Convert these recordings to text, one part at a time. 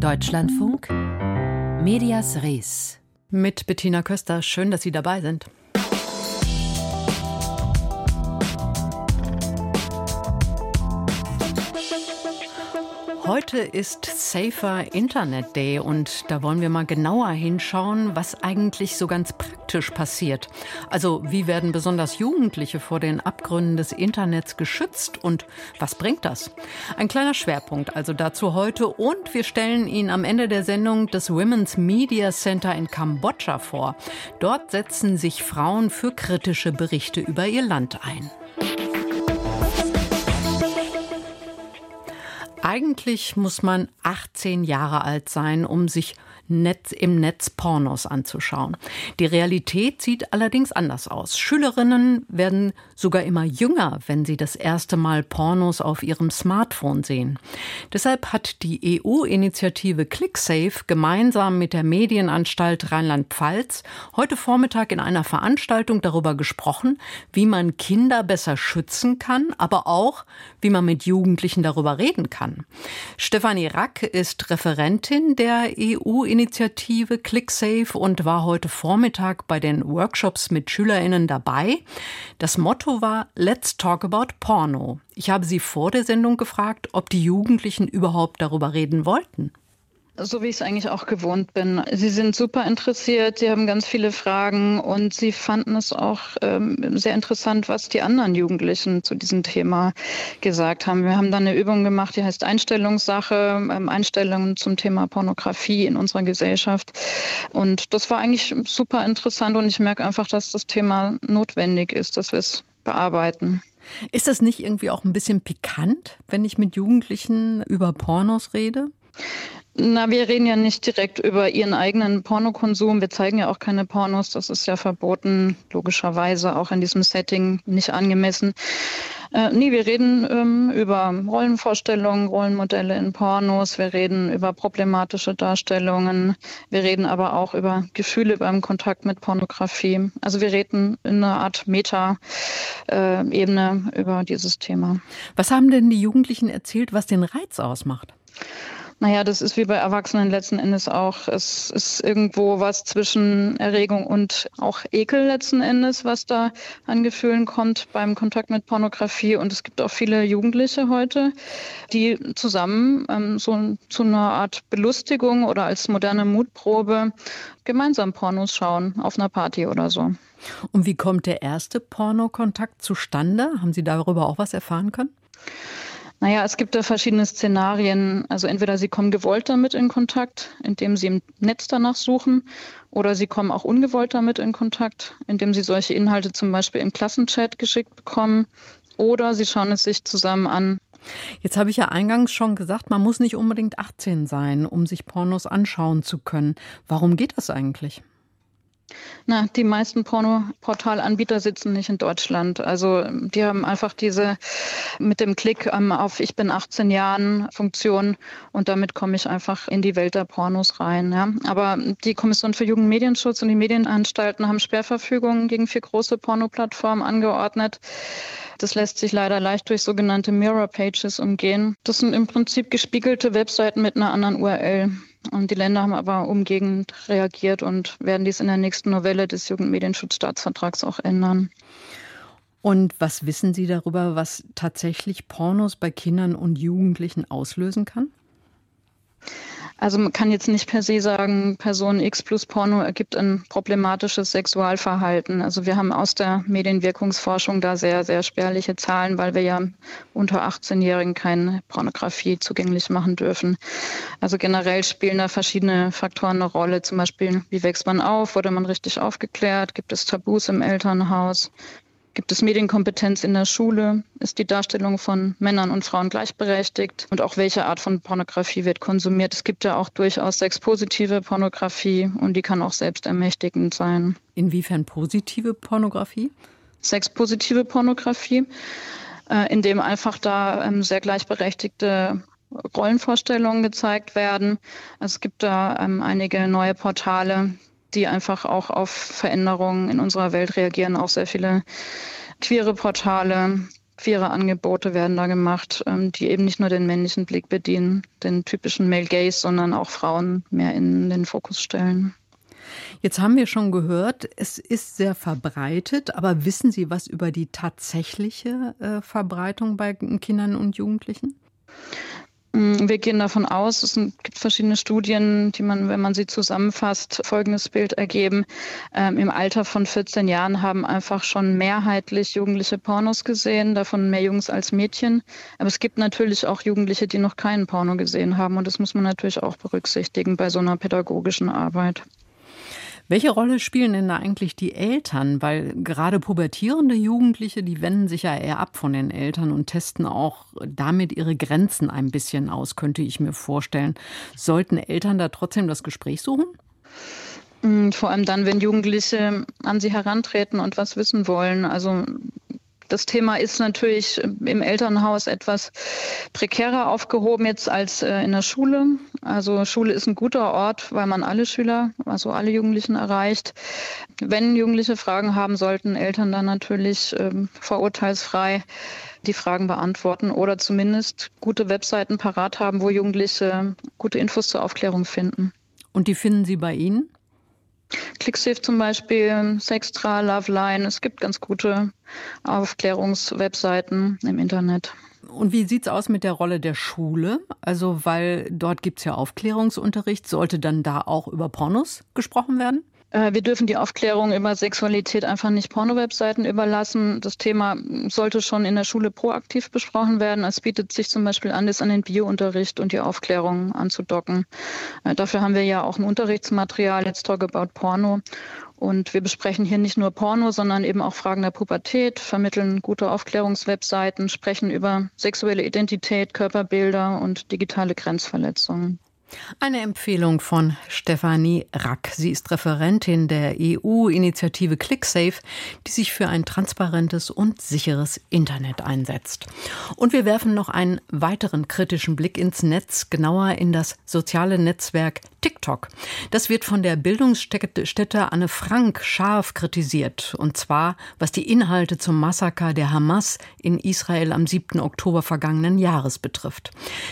Deutschlandfunk, Medias Res. Mit Bettina Köster. Schön, dass Sie dabei sind. Heute ist Safer Internet Day und da wollen wir mal genauer hinschauen, was eigentlich so ganz praktisch passiert. Also wie werden besonders Jugendliche vor den Abgründen des Internets geschützt und was bringt das? Ein kleiner Schwerpunkt also dazu heute und wir stellen Ihnen am Ende der Sendung das Women's Media Center in Kambodscha vor. Dort setzen sich Frauen für kritische Berichte über ihr Land ein. Eigentlich muss man 18 Jahre alt sein, um sich Netz, im Netz Pornos anzuschauen. Die Realität sieht allerdings anders aus. Schülerinnen werden sogar immer jünger, wenn sie das erste Mal Pornos auf ihrem Smartphone sehen. Deshalb hat die EU-Initiative ClickSafe gemeinsam mit der Medienanstalt Rheinland-Pfalz heute Vormittag in einer Veranstaltung darüber gesprochen, wie man Kinder besser schützen kann, aber auch, wie man mit Jugendlichen darüber reden kann. Stefanie Rack ist Referentin der EU-Initiative Initiative ClickSafe und war heute Vormittag bei den Workshops mit SchülerInnen dabei. Das Motto war Let's Talk About Porno. Ich habe sie vor der Sendung gefragt, ob die Jugendlichen überhaupt darüber reden wollten. So wie ich es eigentlich auch gewohnt bin. Sie sind super interessiert, sie haben ganz viele Fragen und sie fanden es auch ähm, sehr interessant, was die anderen Jugendlichen zu diesem Thema gesagt haben. Wir haben dann eine Übung gemacht, die heißt Einstellungssache, ähm, Einstellungen zum Thema Pornografie in unserer Gesellschaft. Und das war eigentlich super interessant und ich merke einfach, dass das Thema notwendig ist, dass wir es bearbeiten. Ist das nicht irgendwie auch ein bisschen pikant, wenn ich mit Jugendlichen über Pornos rede? Na, wir reden ja nicht direkt über ihren eigenen Pornokonsum. Wir zeigen ja auch keine Pornos. Das ist ja verboten, logischerweise auch in diesem Setting nicht angemessen. Äh, nee, wir reden ähm, über Rollenvorstellungen, Rollenmodelle in Pornos. Wir reden über problematische Darstellungen. Wir reden aber auch über Gefühle beim Kontakt mit Pornografie. Also wir reden in einer Art Meta-Ebene äh, über dieses Thema. Was haben denn die Jugendlichen erzählt, was den Reiz ausmacht? Naja, das ist wie bei Erwachsenen letzten Endes auch. Es ist irgendwo was zwischen Erregung und auch Ekel letzten Endes, was da an Gefühlen kommt beim Kontakt mit Pornografie. Und es gibt auch viele Jugendliche heute, die zusammen ähm, so zu einer Art Belustigung oder als moderne Mutprobe gemeinsam Pornos schauen auf einer Party oder so. Und wie kommt der erste Pornokontakt zustande? Haben Sie darüber auch was erfahren können? Naja, es gibt da verschiedene Szenarien. Also entweder Sie kommen gewollt damit in Kontakt, indem Sie im Netz danach suchen, oder Sie kommen auch ungewollt damit in Kontakt, indem Sie solche Inhalte zum Beispiel im Klassenchat geschickt bekommen, oder Sie schauen es sich zusammen an. Jetzt habe ich ja eingangs schon gesagt, man muss nicht unbedingt 18 sein, um sich Pornos anschauen zu können. Warum geht das eigentlich? Na, die meisten Pornoportalanbieter sitzen nicht in Deutschland. Also die haben einfach diese mit dem Klick ähm, auf Ich bin 18 Jahren Funktion und damit komme ich einfach in die Welt der Pornos rein. Ja. Aber die Kommission für Jugendmedienschutz und die Medienanstalten haben Sperrverfügungen gegen vier große Pornoplattformen angeordnet. Das lässt sich leider leicht durch sogenannte Mirror Pages umgehen. Das sind im Prinzip gespiegelte Webseiten mit einer anderen URL. Und die Länder haben aber umgehend reagiert und werden dies in der nächsten Novelle des Jugendmedienschutzstaatsvertrags auch ändern. Und was wissen Sie darüber, was tatsächlich Pornos bei Kindern und Jugendlichen auslösen kann? Also man kann jetzt nicht per se sagen, Person X plus Porno ergibt ein problematisches Sexualverhalten. Also wir haben aus der Medienwirkungsforschung da sehr, sehr spärliche Zahlen, weil wir ja unter 18-Jährigen keine Pornografie zugänglich machen dürfen. Also generell spielen da verschiedene Faktoren eine Rolle. Zum Beispiel, wie wächst man auf? Wurde man richtig aufgeklärt? Gibt es Tabus im Elternhaus? Gibt es Medienkompetenz in der Schule? Ist die Darstellung von Männern und Frauen gleichberechtigt? Und auch welche Art von Pornografie wird konsumiert? Es gibt ja auch durchaus sexpositive Pornografie und die kann auch selbstermächtigend sein. Inwiefern positive Pornografie? Sexpositive Pornografie, äh, in dem einfach da ähm, sehr gleichberechtigte Rollenvorstellungen gezeigt werden. Es gibt da ähm, einige neue Portale, die einfach auch auf Veränderungen in unserer Welt reagieren. Auch sehr viele queere Portale, queere Angebote werden da gemacht, ähm, die eben nicht nur den männlichen Blick bedienen, den typischen Male Gaze, sondern auch Frauen mehr in den Fokus stellen. Jetzt haben wir schon gehört, es ist sehr verbreitet, aber wissen Sie was über die tatsächliche äh, Verbreitung bei Kindern und Jugendlichen? Mm, wir gehen davon aus, es gibt verschiedene Studien, die man, wenn man sie zusammenfasst, folgendes Bild ergeben. Ähm, Im Alter von 14 Jahren haben einfach schon mehrheitlich Jugendliche Pornos gesehen, davon mehr Jungs als Mädchen. Aber es gibt natürlich auch Jugendliche, die noch keinen Porno gesehen haben. Und das muss man natürlich auch berücksichtigen bei so einer pädagogischen Arbeit. Welche Rolle spielen denn da eigentlich die Eltern? Weil gerade pubertierende Jugendliche, die wenden sich ja eher ab von den Eltern und testen auch damit ihre Grenzen ein bisschen aus, könnte ich mir vorstellen. Sollten Eltern da trotzdem das Gespräch suchen? Mm, vor allem dann, wenn Jugendliche an sie herantreten und was wissen wollen. Also das Thema ist natürlich im Elternhaus etwas prekärer aufgehoben jetzt als äh, in der Schule. Also Schule ist ein guter Ort, weil man alle Schüler, also alle Jugendlichen erreicht. Wenn Jugendliche Fragen haben, sollten Eltern dann natürlich ähm, vorurteilsfrei die Fragen beantworten oder zumindest gute Webseiten parat haben, wo Jugendliche gute Infos zur Aufklärung finden. Und die finden Sie bei Ihnen? ClickSafe zum Beispiel, Sextra, Loveline. Es gibt ganz gute Aufklärungswebseiten im Internet. Und wie sieht es aus mit der Rolle der Schule? Also, weil dort gibt es ja Aufklärungsunterricht. Sollte dann da auch über Pornos gesprochen werden? Äh, wir dürfen die Aufklärung über Sexualität einfach nicht Porno-Webseiten überlassen. Das Thema sollte schon in der Schule proaktiv besprochen werden. Es bietet sich zum Beispiel an, das an den Biounterricht und die Aufklärung anzudocken. Äh, dafür haben wir ja auch ein Unterrichtsmaterial, Let's Talk About Porno. Und wir besprechen hier nicht nur Porno, sondern eben auch Fragen der Pubertät, vermitteln gute Aufklärungswebseiten, sprechen über sexuelle Identität, Körperbilder und digitale Grenzverletzungen. Eine Empfehlung von Stefanie Rack. Sie ist Referentin der EU-Initiative ClickSafe, die sich für ein transparentes und sicheres Internet einsetzt. Und wir werfen noch einen weiteren kritischen Blick ins Netz, genauer in das soziale Netzwerk TikTok. Das wird von der Bildungsstätte Anne Frank scharf kritisiert. Und zwar, was die Inhalte zum Massaker der Hamas in Israel am 7. Oktober vergangenen Jahres betrifft.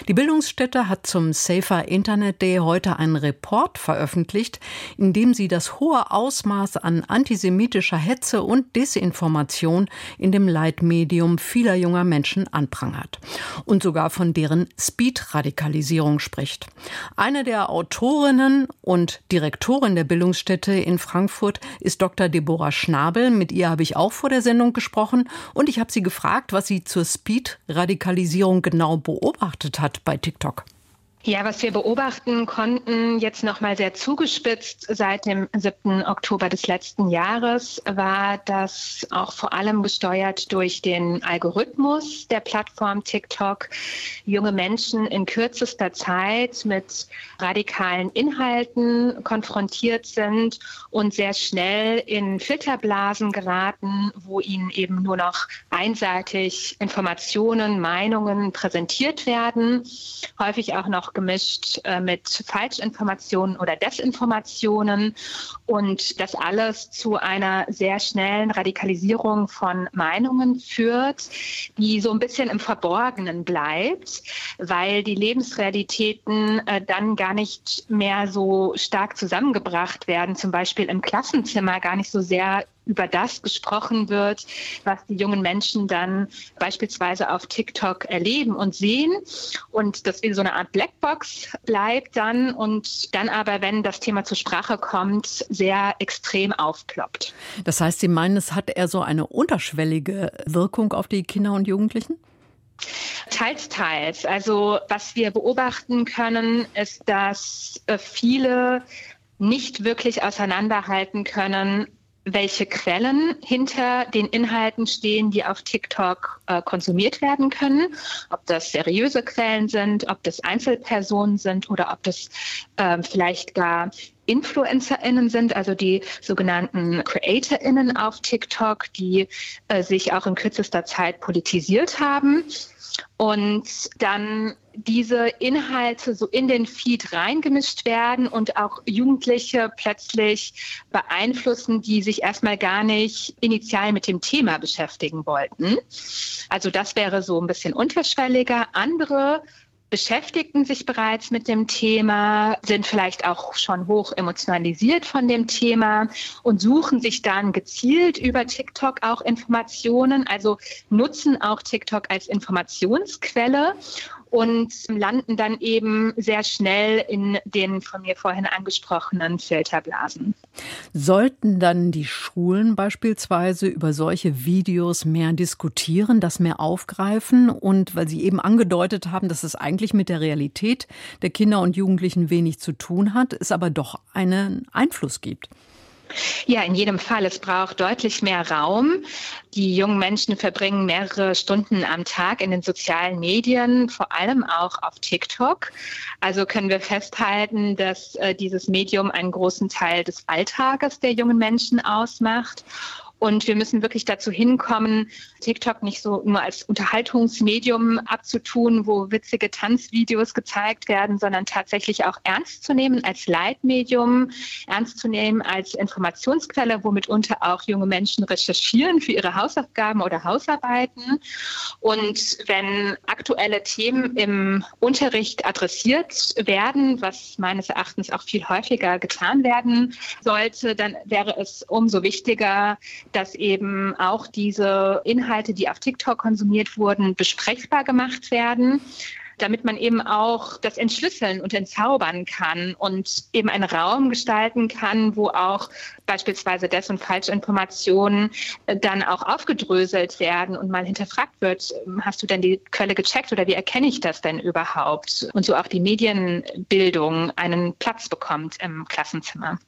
Die Bildungsstätte hat zum Safer Internet Day heute einen Report veröffentlicht, in dem sie das hohe Ausmaß an antisemitischer Hetze und Desinformation in dem Leitmedium vieler junger Menschen anprangert. Und sogar von deren Speed-Radikalisierung spricht. Eine der Autorinnen und Direktorin der Bildungsstätte in Frankfurt ist Dr. Deborah Schnabel. Mit ihr habe ich auch vor der Sendung gesprochen und ich habe sie gefragt, was sie zur Speed-Radikalisierung genau beobachtet hat bei TikTok. Ja, was wir beobachten konnten, jetzt nochmal sehr zugespitzt seit dem 7. Oktober des letzten Jahres, war, dass auch vor allem gesteuert durch den Algorithmus der Plattform TikTok junge Menschen in kürzester Zeit mit radikalen Inhalten konfrontiert sind und sehr schnell in Filterblasen geraten, wo ihnen eben nur noch einseitig Informationen, Meinungen präsentiert werden, häufig auch noch gemischt äh, mit Falschinformationen oder Desinformationen. Und das alles zu einer sehr schnellen Radikalisierung von Meinungen führt, die so ein bisschen im Verborgenen bleibt, weil die Lebensrealitäten äh, dann gar nicht mehr so stark zusammengebracht werden, zum Beispiel im Klassenzimmer gar nicht so sehr über das gesprochen wird, was die jungen Menschen dann beispielsweise auf TikTok erleben und sehen und das wie so eine Art Blackbox bleibt dann und dann aber, wenn das Thema zur Sprache kommt, sehr extrem aufploppt. Das heißt, Sie meinen, es hat eher so eine unterschwellige Wirkung auf die Kinder und Jugendlichen? Teils, teils. Also was wir beobachten können, ist, dass äh, viele nicht wirklich auseinanderhalten können, welche Quellen hinter den Inhalten stehen, die auf TikTok äh, konsumiert werden können. Ob das seriöse Quellen sind, ob das Einzelpersonen sind oder ob das äh, vielleicht gar InfluencerInnen sind, also die sogenannten CreatorInnen auf TikTok, die äh, sich auch in kürzester Zeit politisiert haben. Und dann diese Inhalte so in den Feed reingemischt werden und auch Jugendliche plötzlich beeinflussen, die sich erstmal gar nicht initial mit dem Thema beschäftigen wollten. Also das wäre so ein bisschen unterschwelliger. Andere beschäftigten sich bereits mit dem Thema, sind vielleicht auch schon hoch emotionalisiert von dem Thema und suchen sich dann gezielt über TikTok auch Informationen, also nutzen auch TikTok als Informationsquelle und landen dann eben sehr schnell in den von mir vorhin angesprochenen Filterblasen. Sollten dann die Schulen beispielsweise über solche Videos mehr diskutieren, das mehr aufgreifen und weil Sie eben angedeutet haben, dass es eigentlich mit der Realität der Kinder und Jugendlichen wenig zu tun hat, es aber doch einen Einfluss gibt? Ja, in jedem Fall. Es braucht deutlich mehr Raum. Die jungen Menschen verbringen mehrere Stunden am Tag in den sozialen Medien, vor allem auch auf TikTok. Also können wir festhalten, dass äh, dieses Medium einen großen Teil des Alltages der jungen Menschen ausmacht. Und wir müssen wirklich dazu hinkommen, TikTok nicht so nur als Unterhaltungsmedium abzutun, wo witzige Tanzvideos gezeigt werden, sondern tatsächlich auch ernst zu nehmen als Leitmedium, ernst zu nehmen als Informationsquelle, womit unter auch junge Menschen recherchieren für ihre Hausaufgaben oder Hausarbeiten. Und wenn aktuelle Themen im Unterricht adressiert werden, was meines Erachtens auch viel häufiger getan werden sollte, dann wäre es umso wichtiger, dass eben auch diese Inhalte, die auf TikTok konsumiert wurden, besprechbar gemacht werden damit man eben auch das entschlüsseln und entzaubern kann und eben einen Raum gestalten kann, wo auch beispielsweise Des- und Falschinformationen äh, dann auch aufgedröselt werden und mal hinterfragt wird, ähm, hast du denn die Quelle gecheckt oder wie erkenne ich das denn überhaupt? Und so auch die Medienbildung einen Platz bekommt im Klassenzimmer.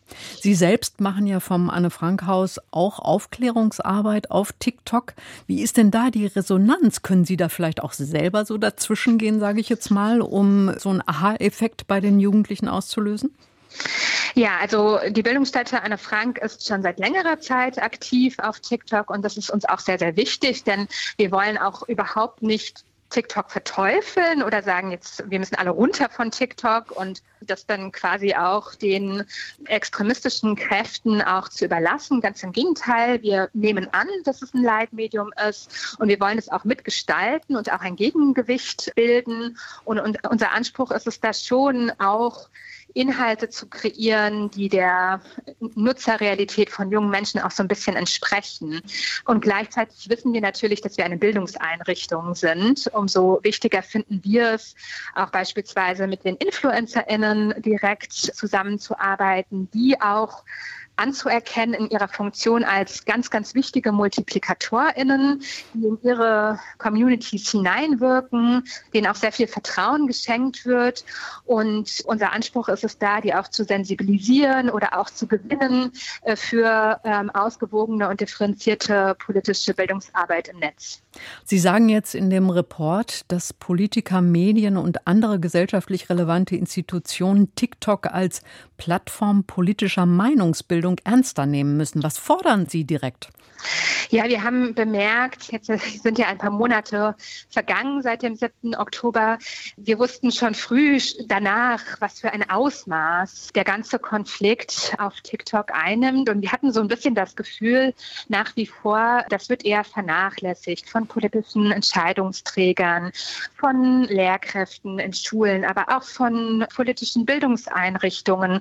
Sie selbst machen ja vom Anne-Frank-Haus auch Aufklärungsarbeit auf TikTok. Wie ist denn da die Resonanz? Können Sie da vielleicht auch selber so dazwischen gehen, sage ich jetzt mal, um so einen Aha-Effekt bei den Jugendlichen auszulösen? Ja, also die Bildungsstätte Anne Frank ist schon seit längerer Zeit aktiv auf TikTok und das ist uns auch sehr, sehr wichtig, denn wir wollen auch überhaupt nicht TikTok verteufeln oder sagen jetzt, wir müssen alle runter von TikTok und das dann quasi auch den extremistischen Kräften auch zu überlassen. Ganz im Gegenteil, wir nehmen an, dass es ein Leitmedium ist und wir wollen es auch mitgestalten und auch ein Gegengewicht bilden. Und, und unser Anspruch ist es da schon auch, Inhalte zu kreieren, die der Nutzerrealität von jungen Menschen auch so ein bisschen entsprechen. Und gleichzeitig wissen wir natürlich, dass wir eine Bildungseinrichtung sind. Umso wichtiger finden wir es, auch beispielsweise mit den InfluencerInnen direkt zusammenzuarbeiten, die auch anzuerkennen in ihrer Funktion als ganz, ganz wichtige MultiplikatorInnen, die in ihre Communities hineinwirken, denen auch sehr viel Vertrauen geschenkt wird. Und unser Anspruch ist es da, die auch zu sensibilisieren oder auch zu gewinnen äh, für ähm, ausgewogene und differenzierte politische Bildungsarbeit im Netz. Sie sagen jetzt in dem Report, dass Politiker, Medien und andere gesellschaftlich relevante Institutionen TikTok als Plattform politischer Meinungsbildung ernster nehmen müssen. Was fordern Sie direkt? Ja, wir haben bemerkt, jetzt sind ja ein paar Monate vergangen seit dem 7. Oktober. Wir wussten schon früh danach, was für ein Ausmaß der ganze Konflikt auf TikTok einnimmt. Und wir hatten so ein bisschen das Gefühl, nach wie vor, das wird eher vernachlässigt von politischen Entscheidungsträgern, von Lehrkräften in Schulen, aber auch von politischen Bildungseinrichtungen.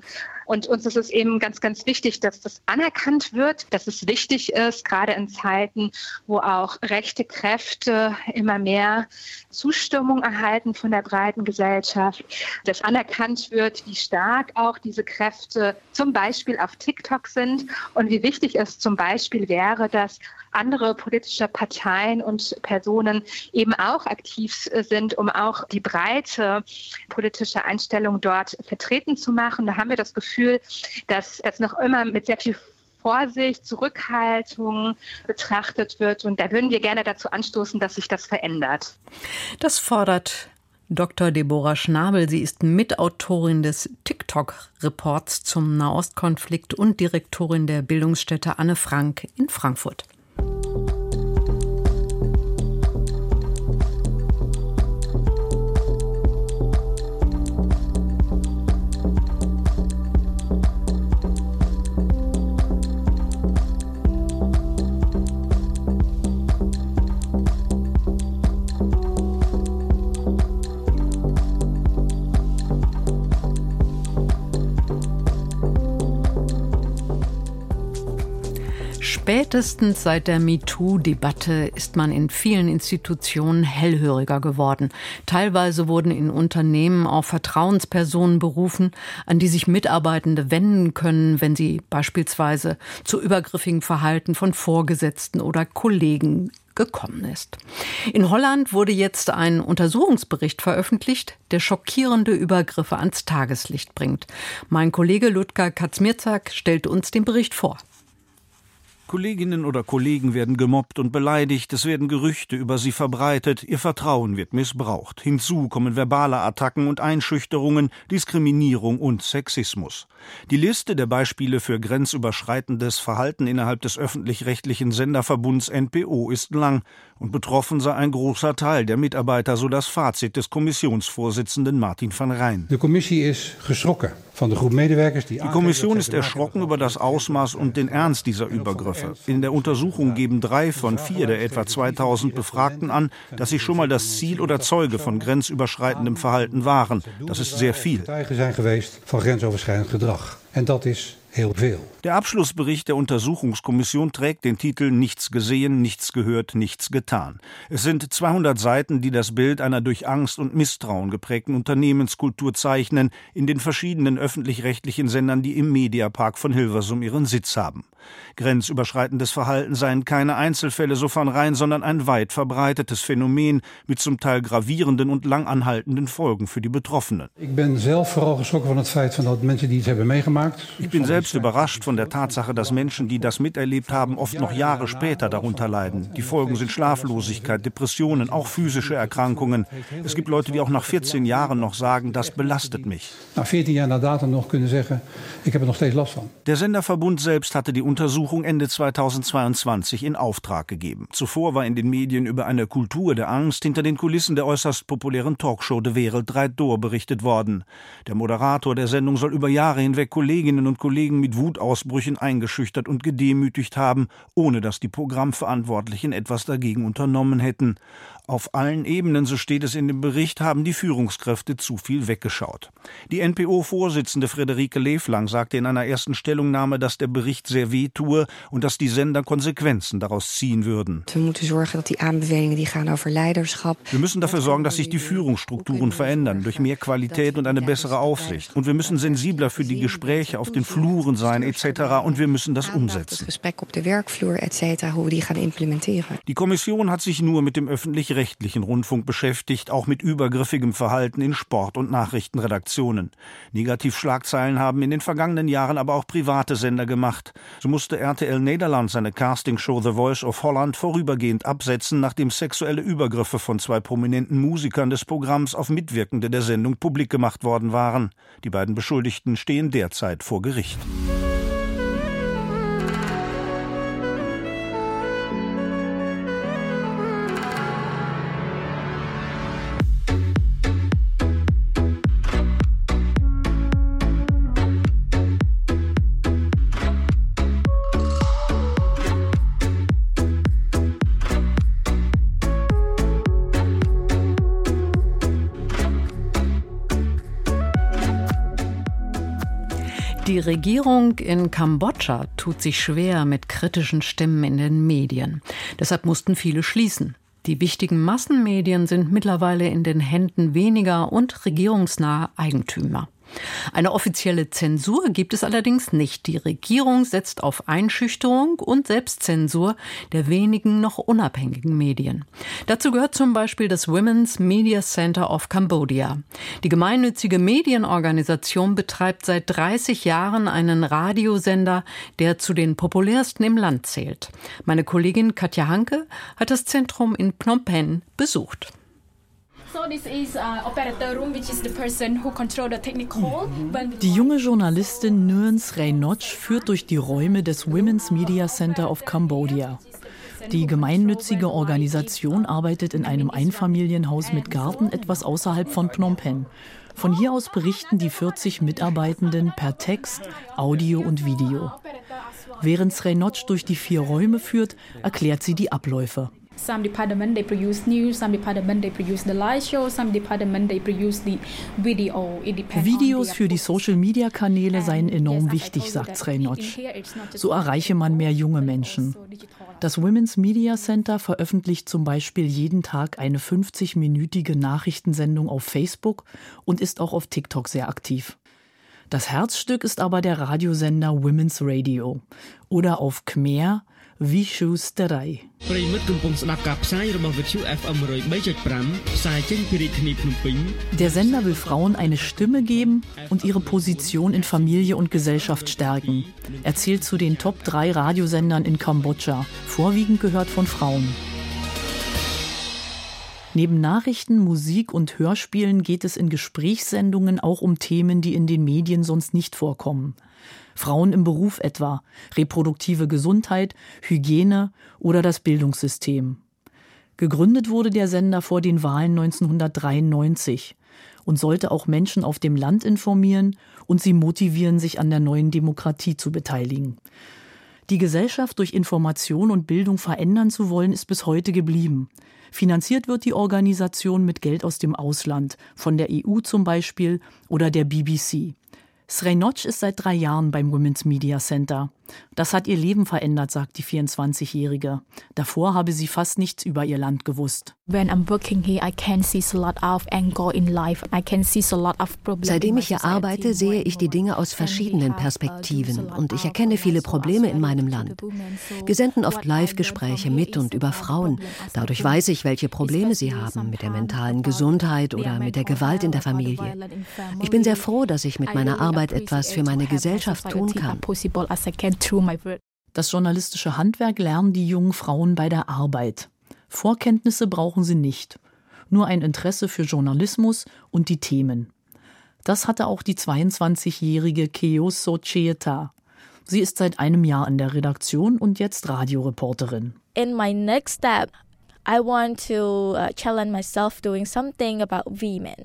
Und uns ist es eben ganz, ganz wichtig, dass das anerkannt wird, dass es wichtig ist, gerade in Zeiten, wo auch rechte Kräfte immer mehr Zustimmung erhalten von der breiten Gesellschaft, dass anerkannt wird, wie stark auch diese Kräfte zum Beispiel auf TikTok sind und wie wichtig es zum Beispiel wäre, dass andere politische Parteien und Personen eben auch aktiv sind, um auch die breite politische Einstellung dort vertreten zu machen. Da haben wir das Gefühl, dass das noch immer mit sehr viel Vorsicht, Zurückhaltung betrachtet wird. Und da würden wir gerne dazu anstoßen, dass sich das verändert. Das fordert Dr. Deborah Schnabel. Sie ist Mitautorin des TikTok-Reports zum Nahostkonflikt und Direktorin der Bildungsstätte Anne Frank in Frankfurt. Spätestens seit der MeToo-Debatte ist man in vielen Institutionen hellhöriger geworden. Teilweise wurden in Unternehmen auch Vertrauenspersonen berufen, an die sich Mitarbeitende wenden können, wenn sie beispielsweise zu übergriffigen Verhalten von Vorgesetzten oder Kollegen gekommen ist. In Holland wurde jetzt ein Untersuchungsbericht veröffentlicht, der schockierende Übergriffe ans Tageslicht bringt. Mein Kollege Ludger Katzmirzak stellt uns den Bericht vor. Kolleginnen oder Kollegen werden gemobbt und beleidigt, es werden Gerüchte über sie verbreitet, ihr Vertrauen wird missbraucht. Hinzu kommen verbale Attacken und Einschüchterungen, Diskriminierung und Sexismus. Die Liste der Beispiele für grenzüberschreitendes Verhalten innerhalb des öffentlich-rechtlichen Senderverbunds NPO ist lang und betroffen sei ein großer Teil der Mitarbeiter, so das Fazit des Kommissionsvorsitzenden Martin van Rijn. Die Kommission ist geschrocken die Kommission ist erschrocken über das Ausmaß und den Ernst dieser Übergriffe. In der Untersuchung geben drei von vier der etwa 2000 Befragten an, dass sie schon mal das Ziel oder Zeuge von grenzüberschreitendem Verhalten waren. Das ist sehr viel. Von grenzüberschreitendem Gedrag. Alors, Und das ist heel veel. Der Abschlussbericht der Untersuchungskommission trägt den Titel Nichts gesehen, nichts gehört, nichts getan. Es sind 200 Seiten, die das Bild einer durch Angst und Misstrauen geprägten Unternehmenskultur zeichnen, in den verschiedenen öffentlich-rechtlichen Sendern, die im Mediapark von Hilversum ihren Sitz haben. Grenzüberschreitendes Verhalten seien keine Einzelfälle so von rein, sondern ein weit verbreitetes Phänomen mit zum Teil gravierenden und langanhaltenden Folgen für die Betroffenen. Ich bin selbst vooral geschrokken van het feit van dat mensen die het hebben meegemaakt. Ich bin selbst überrascht von der Tatsache, dass Menschen, die das miterlebt haben, oft noch Jahre später darunter leiden. Die Folgen sind Schlaflosigkeit, Depressionen, auch physische Erkrankungen. Es gibt Leute, die auch nach 14 Jahren noch sagen, das belastet mich. Nach 14 Jahren nach Datum noch können sagen, ich habe noch steeds last von. Der Senderverbund selbst hatte die Untersuchung Ende 2022 in Auftrag gegeben. Zuvor war in den Medien über eine Kultur der Angst hinter den Kulissen der äußerst populären Talkshow De Wereld drei Door berichtet worden. Der Moderator der Sendung soll über Jahre hinweg Kolleginnen und Kollegen mit Wutausbrüchen Ausbrüchen eingeschüchtert und gedemütigt haben, ohne dass die Programmverantwortlichen etwas dagegen unternommen hätten. Auf allen Ebenen, so steht es in dem Bericht, haben die Führungskräfte zu viel weggeschaut. Die NPO-Vorsitzende Friederike Leflang sagte in einer ersten Stellungnahme, dass der Bericht sehr weh tue und dass die Sender Konsequenzen daraus ziehen würden. Wir müssen dafür sorgen, dass sich die Führungsstrukturen verändern, durch mehr Qualität und eine bessere Aufsicht. Und wir müssen sensibler für die Gespräche auf den Fluren sein, etc. Und wir müssen das umsetzen. Die Kommission hat sich nur mit dem öffentlich öffentlich-rechtlichen Rundfunk beschäftigt, auch mit übergriffigem Verhalten in Sport- und Nachrichtenredaktionen. Negativschlagzeilen haben in den vergangenen Jahren aber auch private Sender gemacht. So musste RTL Nederland seine Castingshow The Voice of Holland vorübergehend absetzen, nachdem sexuelle Übergriffe von zwei prominenten Musikern des Programms auf Mitwirkende der Sendung publik gemacht worden waren. Die beiden Beschuldigten stehen derzeit vor Gericht. Die Regierung in Kambodscha tut sich schwer mit kritischen Stimmen in den Medien. Deshalb mussten viele schließen. Die wichtigen Massenmedien sind mittlerweile in den Händen weniger und regierungsnaher Eigentümer. Eine offizielle Zensur gibt es allerdings nicht. Die Regierung setzt auf Einschüchterung und Selbstzensur der wenigen noch unabhängigen Medien. Dazu gehört zum Beispiel das Women's Media Center of Cambodia. Die gemeinnützige Medienorganisation betreibt seit 30 Jahren einen Radiosender, der zu den populärsten im Land zählt. Meine Kollegin Katja Hanke hat das Zentrum in Phnom Penh besucht. Die junge Journalistin Nuance Reynoch führt durch die Räume des Women's Media Center of Cambodia. Die gemeinnützige Organisation arbeitet in einem Einfamilienhaus mit Garten etwas außerhalb von Phnom Penh. Von hier aus berichten die 40 Mitarbeitenden per Text, Audio und Video. Während Srenoc durch die vier Räume führt, erklärt sie die Abläufe. Some department they produce news, some department they produce the live show, some department they produce the video. Videos für die Social Media Kanäle seien enorm wichtig, sagt Srey Notch. So erreiche man mehr junge Menschen. Das Women's Media Center veröffentlicht zum Beispiel jeden Tag eine 50-minütige Nachrichtensendung auf Facebook und ist auch auf TikTok sehr aktiv. Das Herzstück ist aber der Radiosender Women's Radio oder auf Khmer Vishu Sterai. Der Sender will Frauen eine Stimme geben und ihre Position in Familie und Gesellschaft stärken. Er zählt zu den Top 3 Radiosendern in Kambodscha, vorwiegend gehört von Frauen. Neben Nachrichten, Musik und Hörspielen geht es in Gesprächssendungen auch um Themen, die in den Medien sonst nicht vorkommen. Frauen im Beruf etwa, reproduktive Gesundheit, Hygiene oder das Bildungssystem. Gegründet wurde der Sender vor den Wahlen 1993 und sollte auch Menschen auf dem Land informieren und sie motivieren, sich an der neuen Demokratie zu beteiligen. Die Gesellschaft durch Information und Bildung verändern zu wollen, ist bis heute geblieben. Finanziert wird die Organisation mit Geld aus dem Ausland, von der EU zum Beispiel oder der BBC. Srenoc ist seit drei Jahren beim Women's Media Center. Das hat ihr Leben verändert, sagt die 24-Jährige. Davor habe sie fast nichts über ihr Land gewusst. Seitdem ich hier arbeite, sehe ich die Dinge aus verschiedenen Perspektiven und ich erkenne viele Probleme in meinem Land. Wir senden oft Live-Gespräche mit und über Frauen. Dadurch weiß ich, welche Probleme sie haben mit der mentalen Gesundheit oder mit der Gewalt in der Familie. Ich bin sehr froh, dass ich mit meiner Arbeit etwas für meine Gesellschaft tun kann. Das journalistische Handwerk lernen die jungen Frauen bei der Arbeit. Vorkenntnisse brauchen sie nicht, nur ein Interesse für Journalismus und die Themen. Das hatte auch die 22-jährige Keoso Chieta. Sie ist seit einem Jahr in der Redaktion und jetzt Radioreporterin. In my next step, Uh,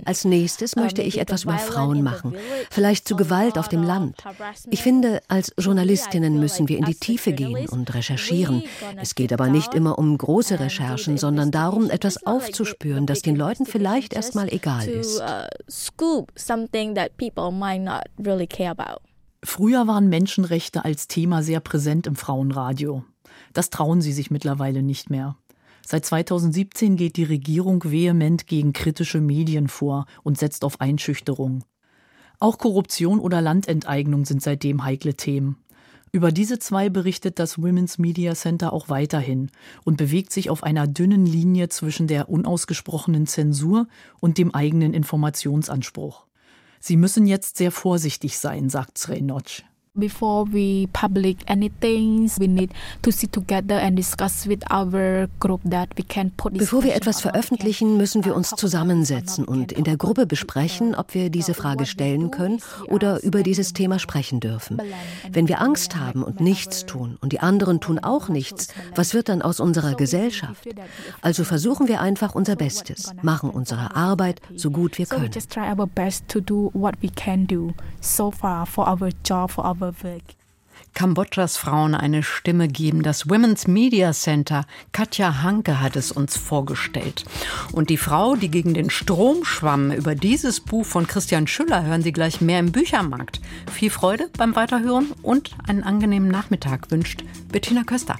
Als nächstes möchte ich etwas über Frauen machen, vielleicht zu Gewalt auf dem Land. Ich finde, als Journalistinnen müssen wir in die Tiefe gehen und recherchieren. Es geht aber nicht immer um große Recherchen, sondern darum, etwas aufzuspüren, das den Leuten vielleicht erstmal egal ist. Uh, Früher waren Menschenrechte als Thema sehr präsent im Frauenradio. Das trauen sie sich mittlerweile nicht mehr. Seit 2017 geht die Regierung vehement gegen kritische Medien vor und setzt auf Einschüchterung. Auch Korruption oder Landenteignung sind seitdem heikle Themen. Über diese zwei berichtet das Women's Media Center auch weiterhin und bewegt sich auf einer dünnen Linie zwischen der unausgesprochenen Zensur und dem eigenen Informationsanspruch. Sie müssen jetzt sehr vorsichtig sein, sagt Srey Notch. Before we public anything, we need to sit together and discuss with our group that we can put Bevor wir etwas veröffentlichen, müssen wir uns zusammensetzen und in der Gruppe besprechen, ob wir diese Frage stellen können oder über dieses Thema sprechen dürfen. Wenn wir Angst haben und nichts tun und die anderen tun auch nichts, was wird dann aus unserer Gesellschaft? Also versuchen wir einfach unser Bestes, machen unsere Arbeit so gut wir können. So far for our job, for our Überblick. Kambodschas Frauen eine Stimme geben. Das Women's Media Center, Katja Hanke hat es uns vorgestellt. Und die Frau, die gegen den Strom schwamm, über dieses Buch von Christian Schüller hören Sie gleich mehr im Büchermarkt. Viel Freude beim Weiterhören und einen angenehmen Nachmittag wünscht Bettina Köster.